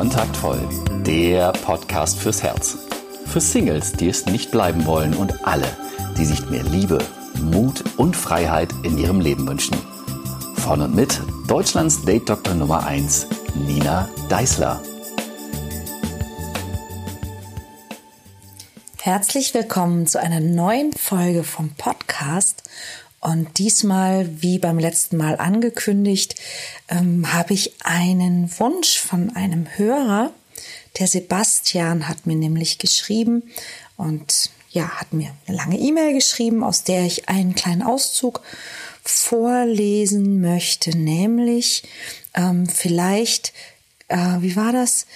Kontaktvoll, der Podcast fürs Herz. Für Singles, die es nicht bleiben wollen und alle, die sich mehr Liebe, Mut und Freiheit in ihrem Leben wünschen. Von und mit Deutschlands Date-Doktor Nummer 1, Nina Deißler. Herzlich willkommen zu einer neuen Folge vom Podcast. Und diesmal, wie beim letzten Mal angekündigt, ähm, habe ich einen Wunsch von einem Hörer. Der Sebastian hat mir nämlich geschrieben und ja, hat mir eine lange E-Mail geschrieben, aus der ich einen kleinen Auszug vorlesen möchte, nämlich ähm, vielleicht, äh, wie war das?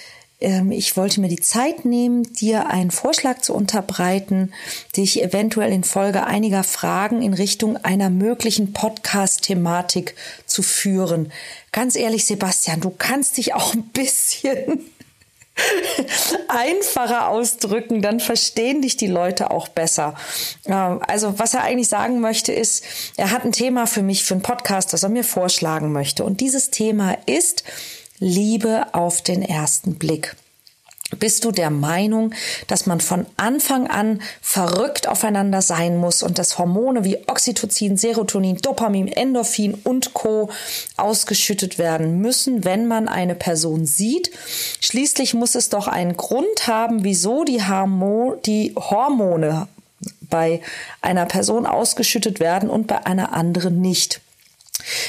Ähm, ich wollte mir die Zeit nehmen, dir einen Vorschlag zu unterbreiten, dich eventuell in Folge einiger Fragen in Richtung einer möglichen Podcast-Thematik zu führen. Ganz ehrlich, Sebastian, du kannst dich auch ein bisschen einfacher ausdrücken, dann verstehen dich die Leute auch besser. Ähm, also was er eigentlich sagen möchte ist, er hat ein Thema für mich, für einen Podcast, das er mir vorschlagen möchte. Und dieses Thema ist Liebe auf den ersten Blick. Bist du der Meinung, dass man von Anfang an verrückt aufeinander sein muss und dass Hormone wie Oxytocin, Serotonin, Dopamin, Endorphin und Co ausgeschüttet werden müssen, wenn man eine Person sieht? Schließlich muss es doch einen Grund haben, wieso die, Hormo die Hormone bei einer Person ausgeschüttet werden und bei einer anderen nicht.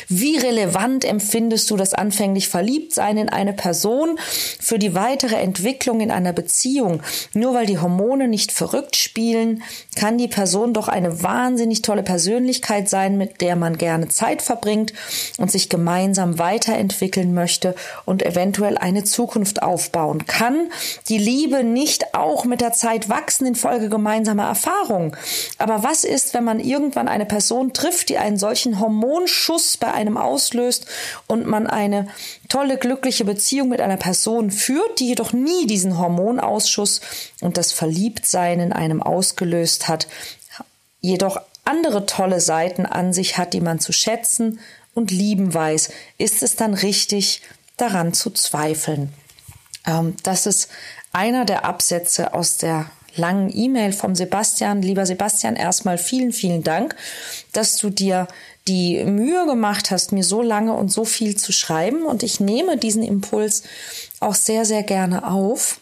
Wie relevant empfindest du das anfänglich Verliebtsein in eine Person für die weitere Entwicklung in einer Beziehung? Nur weil die Hormone nicht verrückt spielen, kann die Person doch eine wahnsinnig tolle Persönlichkeit sein, mit der man gerne Zeit verbringt und sich gemeinsam weiterentwickeln möchte und eventuell eine Zukunft aufbauen. Kann die Liebe nicht auch mit der Zeit wachsen infolge gemeinsamer Erfahrungen? Aber was ist, wenn man irgendwann eine Person trifft, die einen solchen Hormonschuss Genuss bei einem auslöst und man eine tolle, glückliche Beziehung mit einer Person führt, die jedoch nie diesen Hormonausschuss und das Verliebtsein in einem ausgelöst hat, jedoch andere tolle Seiten an sich hat, die man zu schätzen und lieben weiß, ist es dann richtig, daran zu zweifeln. Ähm, das ist einer der Absätze aus der langen E-Mail vom Sebastian. Lieber Sebastian, erstmal vielen, vielen Dank, dass du dir die Mühe gemacht hast, mir so lange und so viel zu schreiben. Und ich nehme diesen Impuls auch sehr, sehr gerne auf.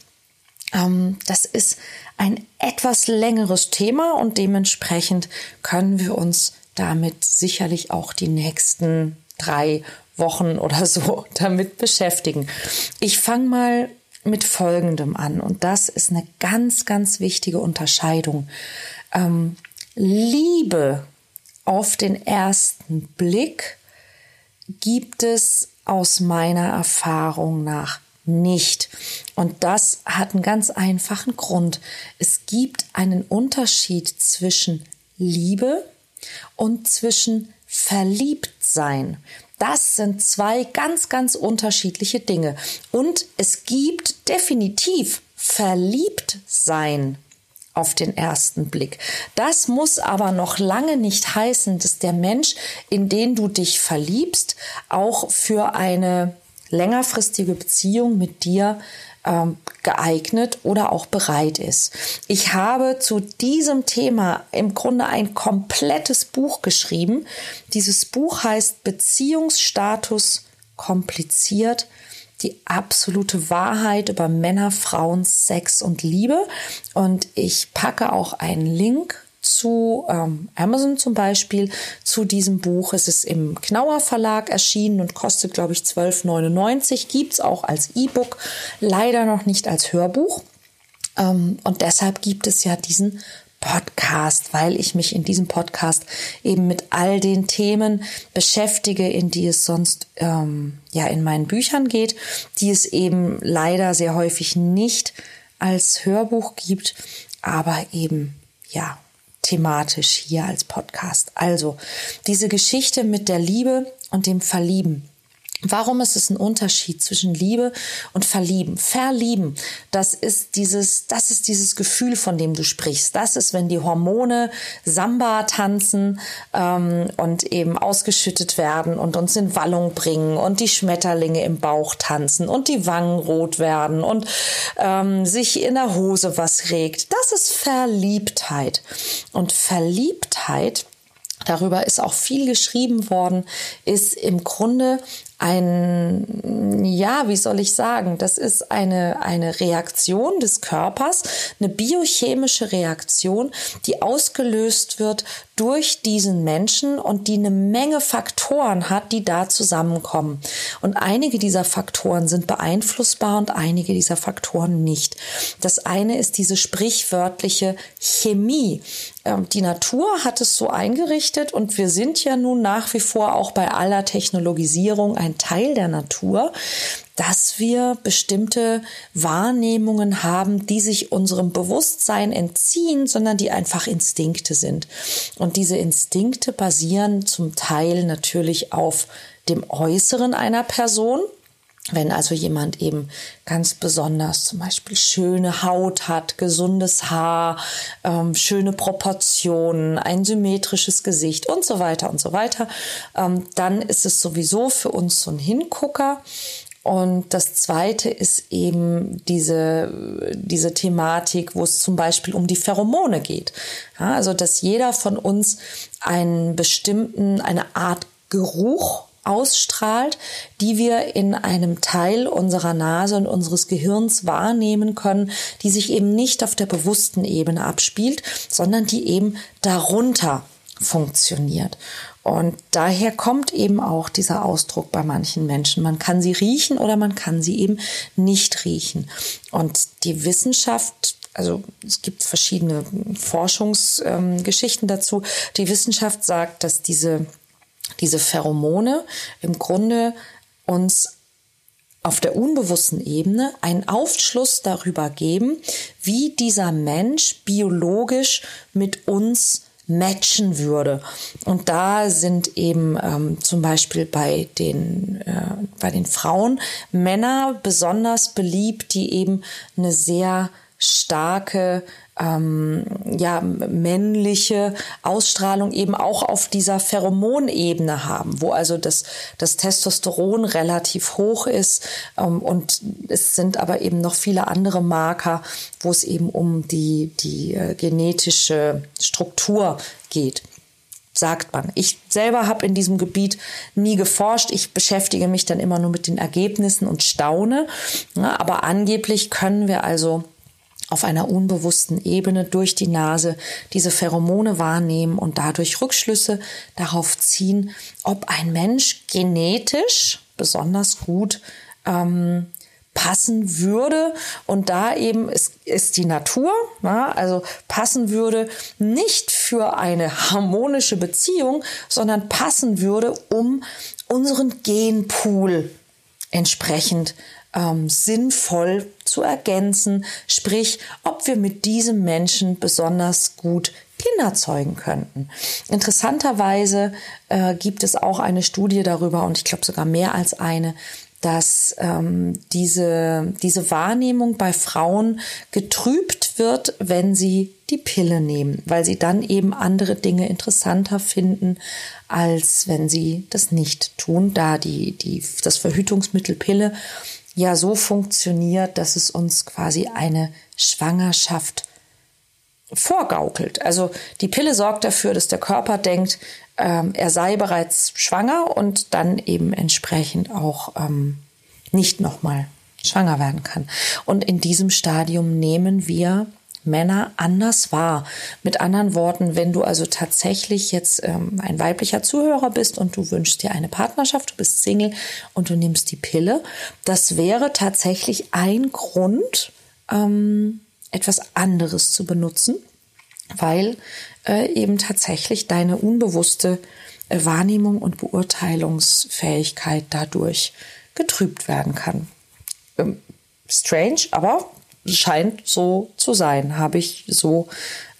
Ähm, das ist ein etwas längeres Thema und dementsprechend können wir uns damit sicherlich auch die nächsten drei Wochen oder so damit beschäftigen. Ich fange mal mit Folgendem an und das ist eine ganz, ganz wichtige Unterscheidung. Ähm, Liebe auf den ersten Blick gibt es aus meiner Erfahrung nach nicht. Und das hat einen ganz einfachen Grund. Es gibt einen Unterschied zwischen Liebe und zwischen Verliebtsein. Das sind zwei ganz, ganz unterschiedliche Dinge. Und es gibt definitiv Verliebtsein auf den ersten Blick. Das muss aber noch lange nicht heißen, dass der Mensch, in den du dich verliebst, auch für eine längerfristige Beziehung mit dir ähm, geeignet oder auch bereit ist. Ich habe zu diesem Thema im Grunde ein komplettes Buch geschrieben. Dieses Buch heißt Beziehungsstatus kompliziert die absolute Wahrheit über Männer, Frauen, Sex und Liebe. Und ich packe auch einen Link zu ähm, Amazon zum Beispiel zu diesem Buch. Es ist im Knauer Verlag erschienen und kostet, glaube ich, 12,99. Gibt es auch als E-Book, leider noch nicht als Hörbuch. Ähm, und deshalb gibt es ja diesen Podcast, weil ich mich in diesem Podcast eben mit all den Themen beschäftige, in die es sonst ähm, ja in meinen Büchern geht, die es eben leider sehr häufig nicht als Hörbuch gibt, aber eben ja thematisch hier als Podcast. Also diese Geschichte mit der Liebe und dem Verlieben Warum ist es ein Unterschied zwischen Liebe und Verlieben? Verlieben, das ist dieses, das ist dieses Gefühl, von dem du sprichst. Das ist, wenn die Hormone Samba tanzen ähm, und eben ausgeschüttet werden und uns in Wallung bringen und die Schmetterlinge im Bauch tanzen und die Wangen rot werden und ähm, sich in der Hose was regt. Das ist Verliebtheit. Und Verliebtheit darüber ist auch viel geschrieben worden, ist im Grunde ein, ja, wie soll ich sagen, das ist eine, eine Reaktion des Körpers, eine biochemische Reaktion, die ausgelöst wird durch diesen Menschen und die eine Menge Faktoren hat, die da zusammenkommen. Und einige dieser Faktoren sind beeinflussbar und einige dieser Faktoren nicht. Das eine ist diese sprichwörtliche Chemie. Ähm, die Natur hat es so eingerichtet und wir sind ja nun nach wie vor auch bei aller Technologisierung ein Teil der Natur dass wir bestimmte Wahrnehmungen haben, die sich unserem Bewusstsein entziehen, sondern die einfach Instinkte sind. Und diese Instinkte basieren zum Teil natürlich auf dem Äußeren einer Person, wenn also jemand eben ganz besonders zum Beispiel schöne Haut hat, gesundes Haar, ähm, schöne Proportionen, ein symmetrisches Gesicht und so weiter und so weiter, ähm, dann ist es sowieso für uns so ein Hingucker. Und das zweite ist eben diese, diese Thematik, wo es zum Beispiel um die Pheromone geht. Ja, also, dass jeder von uns einen bestimmten, eine Art Geruch ausstrahlt, die wir in einem Teil unserer Nase und unseres Gehirns wahrnehmen können, die sich eben nicht auf der bewussten Ebene abspielt, sondern die eben darunter funktioniert. Und daher kommt eben auch dieser Ausdruck bei manchen Menschen. Man kann sie riechen oder man kann sie eben nicht riechen. Und die Wissenschaft also es gibt verschiedene Forschungsgeschichten ähm, dazu. Die Wissenschaft sagt, dass diese, diese Pheromone im Grunde uns auf der unbewussten Ebene einen Aufschluss darüber geben, wie dieser Mensch biologisch mit uns matchen würde. Und da sind eben ähm, zum Beispiel bei den, äh, bei den Frauen Männer besonders beliebt, die eben eine sehr starke ähm, ja, männliche Ausstrahlung eben auch auf dieser Pheromonebene haben, wo also das, das Testosteron relativ hoch ist ähm, und es sind aber eben noch viele andere Marker, wo es eben um die, die äh, genetische Struktur geht sagt man. Ich selber habe in diesem Gebiet nie geforscht. Ich beschäftige mich dann immer nur mit den Ergebnissen und staune. Ja, aber angeblich können wir also auf einer unbewussten Ebene durch die Nase diese Pheromone wahrnehmen und dadurch Rückschlüsse darauf ziehen, ob ein Mensch genetisch besonders gut ähm, passen würde. Und da eben ist, ist die Natur, na, also passen würde nicht für eine harmonische Beziehung, sondern passen würde, um unseren Genpool entsprechend ähm, sinnvoll zu ergänzen, sprich, ob wir mit diesem Menschen besonders gut Kinder zeugen könnten. Interessanterweise äh, gibt es auch eine Studie darüber, und ich glaube sogar mehr als eine, dass ähm, diese, diese Wahrnehmung bei Frauen getrübt wird, wenn sie die Pille nehmen, weil sie dann eben andere Dinge interessanter finden, als wenn sie das nicht tun, da die, die, das Verhütungsmittel Pille ja so funktioniert, dass es uns quasi eine Schwangerschaft vorgaukelt. Also die Pille sorgt dafür, dass der Körper denkt, ähm, er sei bereits schwanger und dann eben entsprechend auch ähm, nicht nochmal schwanger werden kann. Und in diesem Stadium nehmen wir Männer anders wahr. Mit anderen Worten, wenn du also tatsächlich jetzt ähm, ein weiblicher Zuhörer bist und du wünschst dir eine Partnerschaft, du bist Single und du nimmst die Pille, das wäre tatsächlich ein Grund, ähm, etwas anderes zu benutzen, weil äh, eben tatsächlich deine unbewusste äh, Wahrnehmung und Beurteilungsfähigkeit dadurch getrübt werden kann. Ähm, strange, aber scheint so zu sein, habe ich so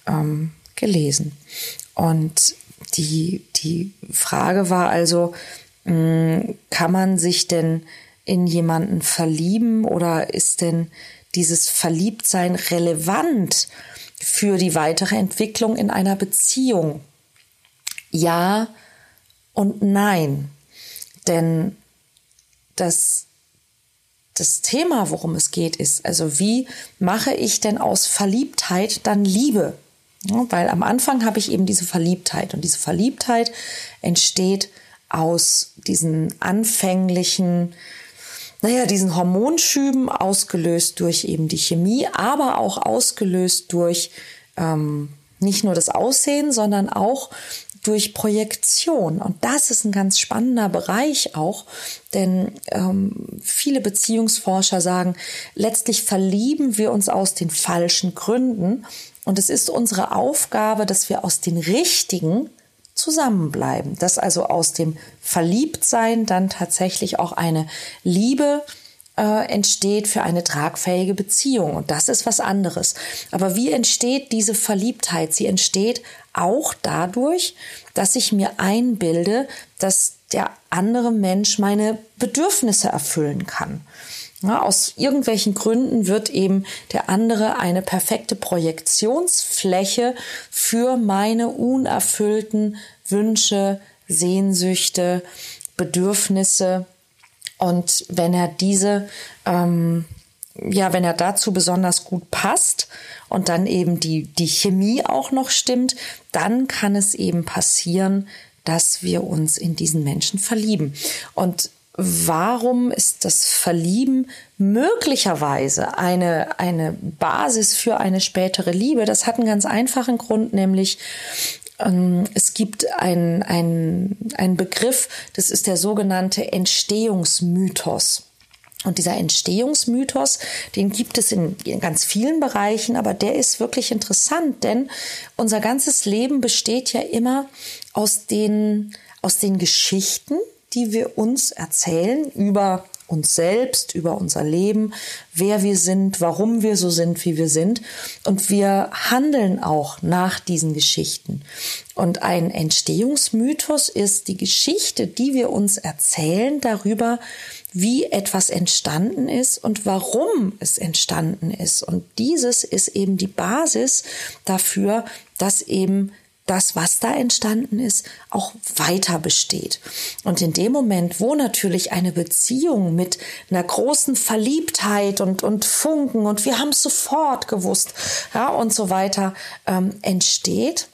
ähm, gelesen. Und die, die Frage war also, hm, kann man sich denn in jemanden verlieben oder ist denn dieses Verliebtsein relevant für die weitere Entwicklung in einer Beziehung? Ja und nein. Denn das, das Thema, worum es geht, ist, also wie mache ich denn aus Verliebtheit dann Liebe? Ja, weil am Anfang habe ich eben diese Verliebtheit und diese Verliebtheit entsteht aus diesen anfänglichen, naja, diesen Hormonschüben ausgelöst durch eben die Chemie, aber auch ausgelöst durch ähm, nicht nur das Aussehen, sondern auch durch Projektion. Und das ist ein ganz spannender Bereich auch, denn ähm, viele Beziehungsforscher sagen, letztlich verlieben wir uns aus den falschen Gründen. Und es ist unsere Aufgabe, dass wir aus den richtigen zusammenbleiben, dass also aus dem Verliebtsein dann tatsächlich auch eine Liebe äh, entsteht für eine tragfähige Beziehung. Und das ist was anderes. Aber wie entsteht diese Verliebtheit? Sie entsteht auch dadurch, dass ich mir einbilde, dass der andere Mensch meine Bedürfnisse erfüllen kann. Ja, aus irgendwelchen Gründen wird eben der andere eine perfekte Projektionsfläche für meine unerfüllten Wünsche, Sehnsüchte, Bedürfnisse. Und wenn er diese, ähm, ja, wenn er dazu besonders gut passt und dann eben die, die Chemie auch noch stimmt, dann kann es eben passieren, dass wir uns in diesen Menschen verlieben. Und warum ist das Verlieben möglicherweise eine, eine Basis für eine spätere Liebe? Das hat einen ganz einfachen Grund, nämlich es gibt einen ein Begriff, das ist der sogenannte Entstehungsmythos. Und dieser Entstehungsmythos, den gibt es in, in, ganz vielen Bereichen, aber der ist wirklich interessant, denn unser ganzes Leben besteht ja immer aus den, aus den Geschichten, die wir uns erzählen über uns selbst, über unser Leben, wer wir sind, warum wir so sind, wie wir sind. Und wir handeln auch nach diesen Geschichten. Und ein Entstehungsmythos ist die Geschichte, die wir uns erzählen darüber, wie etwas entstanden ist und warum es entstanden ist. Und dieses ist eben die Basis dafür, dass eben das, was da entstanden ist, auch weiter besteht. Und in dem Moment, wo natürlich eine Beziehung mit einer großen Verliebtheit und, und Funken und wir haben es sofort gewusst, ja, und so weiter ähm, entsteht,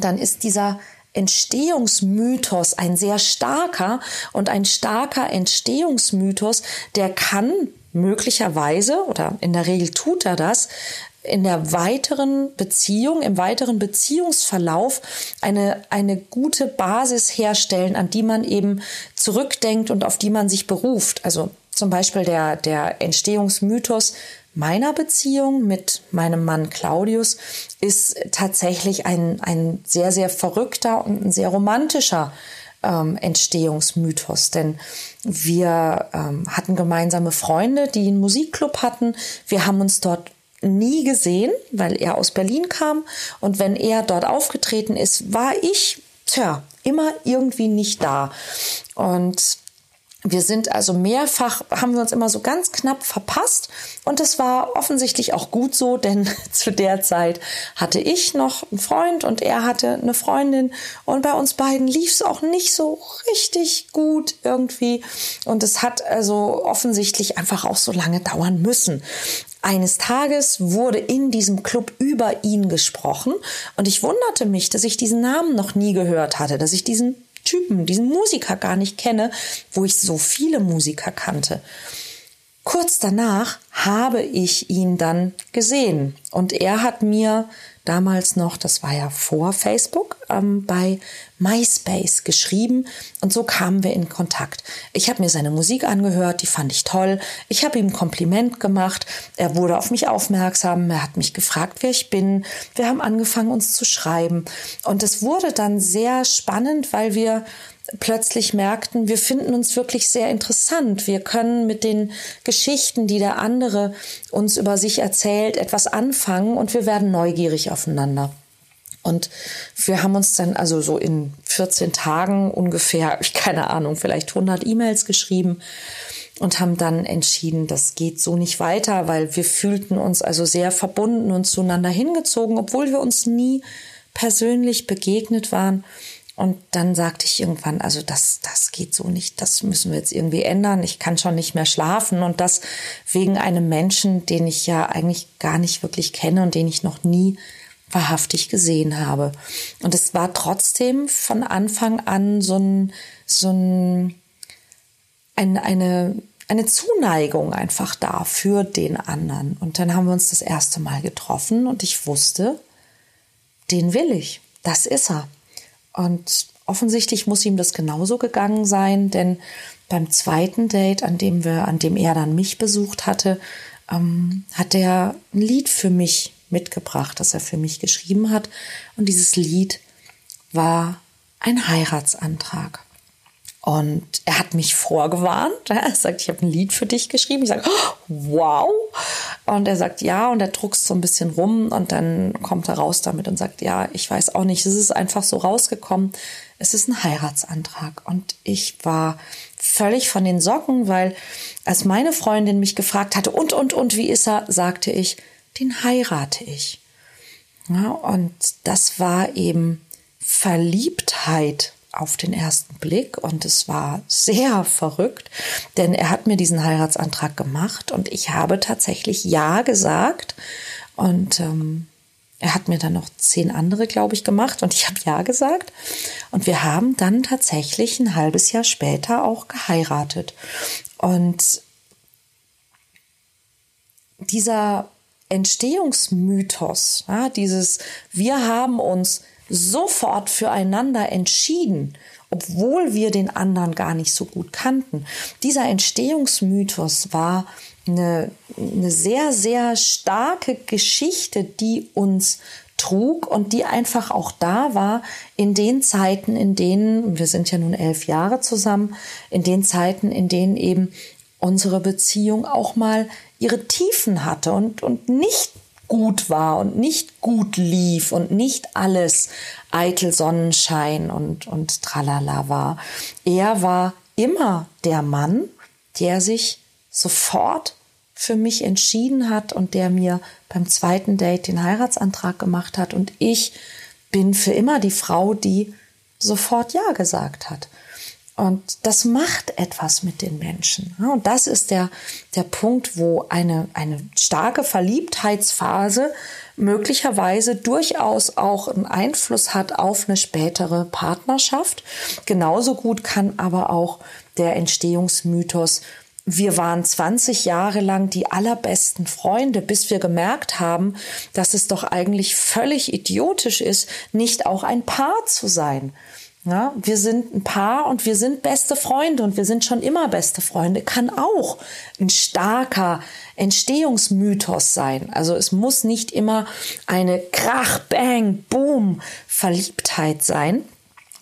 dann ist dieser Entstehungsmythos ein sehr starker und ein starker Entstehungsmythos, der kann möglicherweise oder in der Regel tut er das, in der weiteren Beziehung, im weiteren Beziehungsverlauf eine, eine gute Basis herstellen, an die man eben zurückdenkt und auf die man sich beruft. Also zum Beispiel der, der Entstehungsmythos meiner Beziehung mit meinem Mann Claudius ist tatsächlich ein, ein sehr, sehr verrückter und ein sehr romantischer ähm, Entstehungsmythos, denn wir ähm, hatten gemeinsame Freunde, die einen Musikclub hatten. Wir haben uns dort nie gesehen, weil er aus Berlin kam. Und wenn er dort aufgetreten ist, war ich, tja, immer irgendwie nicht da. Und wir sind also mehrfach, haben wir uns immer so ganz knapp verpasst. Und das war offensichtlich auch gut so, denn zu der Zeit hatte ich noch einen Freund und er hatte eine Freundin. Und bei uns beiden lief es auch nicht so richtig gut irgendwie. Und es hat also offensichtlich einfach auch so lange dauern müssen. Eines Tages wurde in diesem Club über ihn gesprochen und ich wunderte mich, dass ich diesen Namen noch nie gehört hatte, dass ich diesen Typen, diesen Musiker gar nicht kenne, wo ich so viele Musiker kannte. Kurz danach habe ich ihn dann gesehen und er hat mir damals noch, das war ja vor Facebook, ähm, bei MySpace geschrieben und so kamen wir in Kontakt. Ich habe mir seine Musik angehört, die fand ich toll. Ich habe ihm ein Kompliment gemacht. Er wurde auf mich aufmerksam. Er hat mich gefragt, wer ich bin. Wir haben angefangen, uns zu schreiben. Und es wurde dann sehr spannend, weil wir plötzlich merkten, wir finden uns wirklich sehr interessant. Wir können mit den Geschichten, die der andere uns über sich erzählt, etwas anfangen und wir werden neugierig aufeinander. Und wir haben uns dann also so in 14 Tagen ungefähr, ich keine Ahnung, vielleicht 100 E-Mails geschrieben und haben dann entschieden, das geht so nicht weiter, weil wir fühlten uns also sehr verbunden und zueinander hingezogen, obwohl wir uns nie persönlich begegnet waren. Und dann sagte ich irgendwann, also das, das geht so nicht, das müssen wir jetzt irgendwie ändern. Ich kann schon nicht mehr schlafen und das wegen einem Menschen, den ich ja eigentlich gar nicht wirklich kenne und den ich noch nie wahrhaftig gesehen habe. Und es war trotzdem von Anfang an so ein, so ein, ein eine, eine Zuneigung einfach da für den anderen. Und dann haben wir uns das erste Mal getroffen und ich wusste, den will ich. Das ist er. Und offensichtlich muss ihm das genauso gegangen sein, denn beim zweiten Date, an dem wir, an dem er dann mich besucht hatte, ähm, hat er ein Lied für mich mitgebracht, das er für mich geschrieben hat. Und dieses Lied war ein Heiratsantrag. Und er hat mich vorgewarnt. Er sagt, ich habe ein Lied für dich geschrieben. Ich sage, wow. Und er sagt, ja. Und er druckst so ein bisschen rum. Und dann kommt er raus damit und sagt, ja, ich weiß auch nicht. Es ist einfach so rausgekommen. Es ist ein Heiratsantrag. Und ich war völlig von den Socken, weil als meine Freundin mich gefragt hatte, und, und, und, wie ist er, sagte ich, den heirate ich. Ja, und das war eben Verliebtheit auf den ersten Blick und es war sehr verrückt, denn er hat mir diesen Heiratsantrag gemacht und ich habe tatsächlich Ja gesagt und ähm, er hat mir dann noch zehn andere, glaube ich, gemacht und ich habe Ja gesagt und wir haben dann tatsächlich ein halbes Jahr später auch geheiratet und dieser Entstehungsmythos, ja, dieses wir haben uns sofort füreinander entschieden, obwohl wir den anderen gar nicht so gut kannten. Dieser Entstehungsmythos war eine, eine sehr, sehr starke Geschichte, die uns trug und die einfach auch da war in den Zeiten, in denen, wir sind ja nun elf Jahre zusammen, in den Zeiten, in denen eben unsere Beziehung auch mal ihre Tiefen hatte und, und nicht gut war und nicht gut lief und nicht alles eitel Sonnenschein und, und tralala war. Er war immer der Mann, der sich sofort für mich entschieden hat und der mir beim zweiten Date den Heiratsantrag gemacht hat. Und ich bin für immer die Frau, die sofort Ja gesagt hat. Und das macht etwas mit den Menschen. Und das ist der, der Punkt, wo eine, eine starke Verliebtheitsphase möglicherweise durchaus auch einen Einfluss hat auf eine spätere Partnerschaft. Genauso gut kann aber auch der Entstehungsmythos wir waren 20 Jahre lang die allerbesten Freunde, bis wir gemerkt haben, dass es doch eigentlich völlig idiotisch ist, nicht auch ein Paar zu sein. Ja, wir sind ein Paar und wir sind beste Freunde und wir sind schon immer beste Freunde. Kann auch ein starker Entstehungsmythos sein. Also es muss nicht immer eine Krach, Bang, Boom Verliebtheit sein,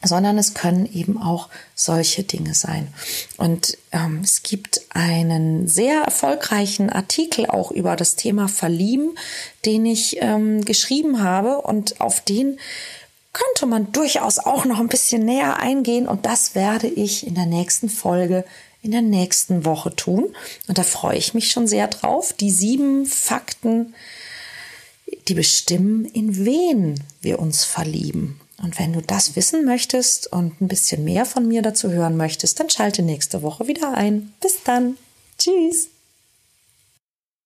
sondern es können eben auch solche Dinge sein. Und ähm, es gibt einen sehr erfolgreichen Artikel auch über das Thema Verlieben, den ich ähm, geschrieben habe und auf den könnte man durchaus auch noch ein bisschen näher eingehen und das werde ich in der nächsten Folge in der nächsten Woche tun. Und da freue ich mich schon sehr drauf. Die sieben Fakten, die bestimmen, in wen wir uns verlieben. Und wenn du das wissen möchtest und ein bisschen mehr von mir dazu hören möchtest, dann schalte nächste Woche wieder ein. Bis dann. Tschüss.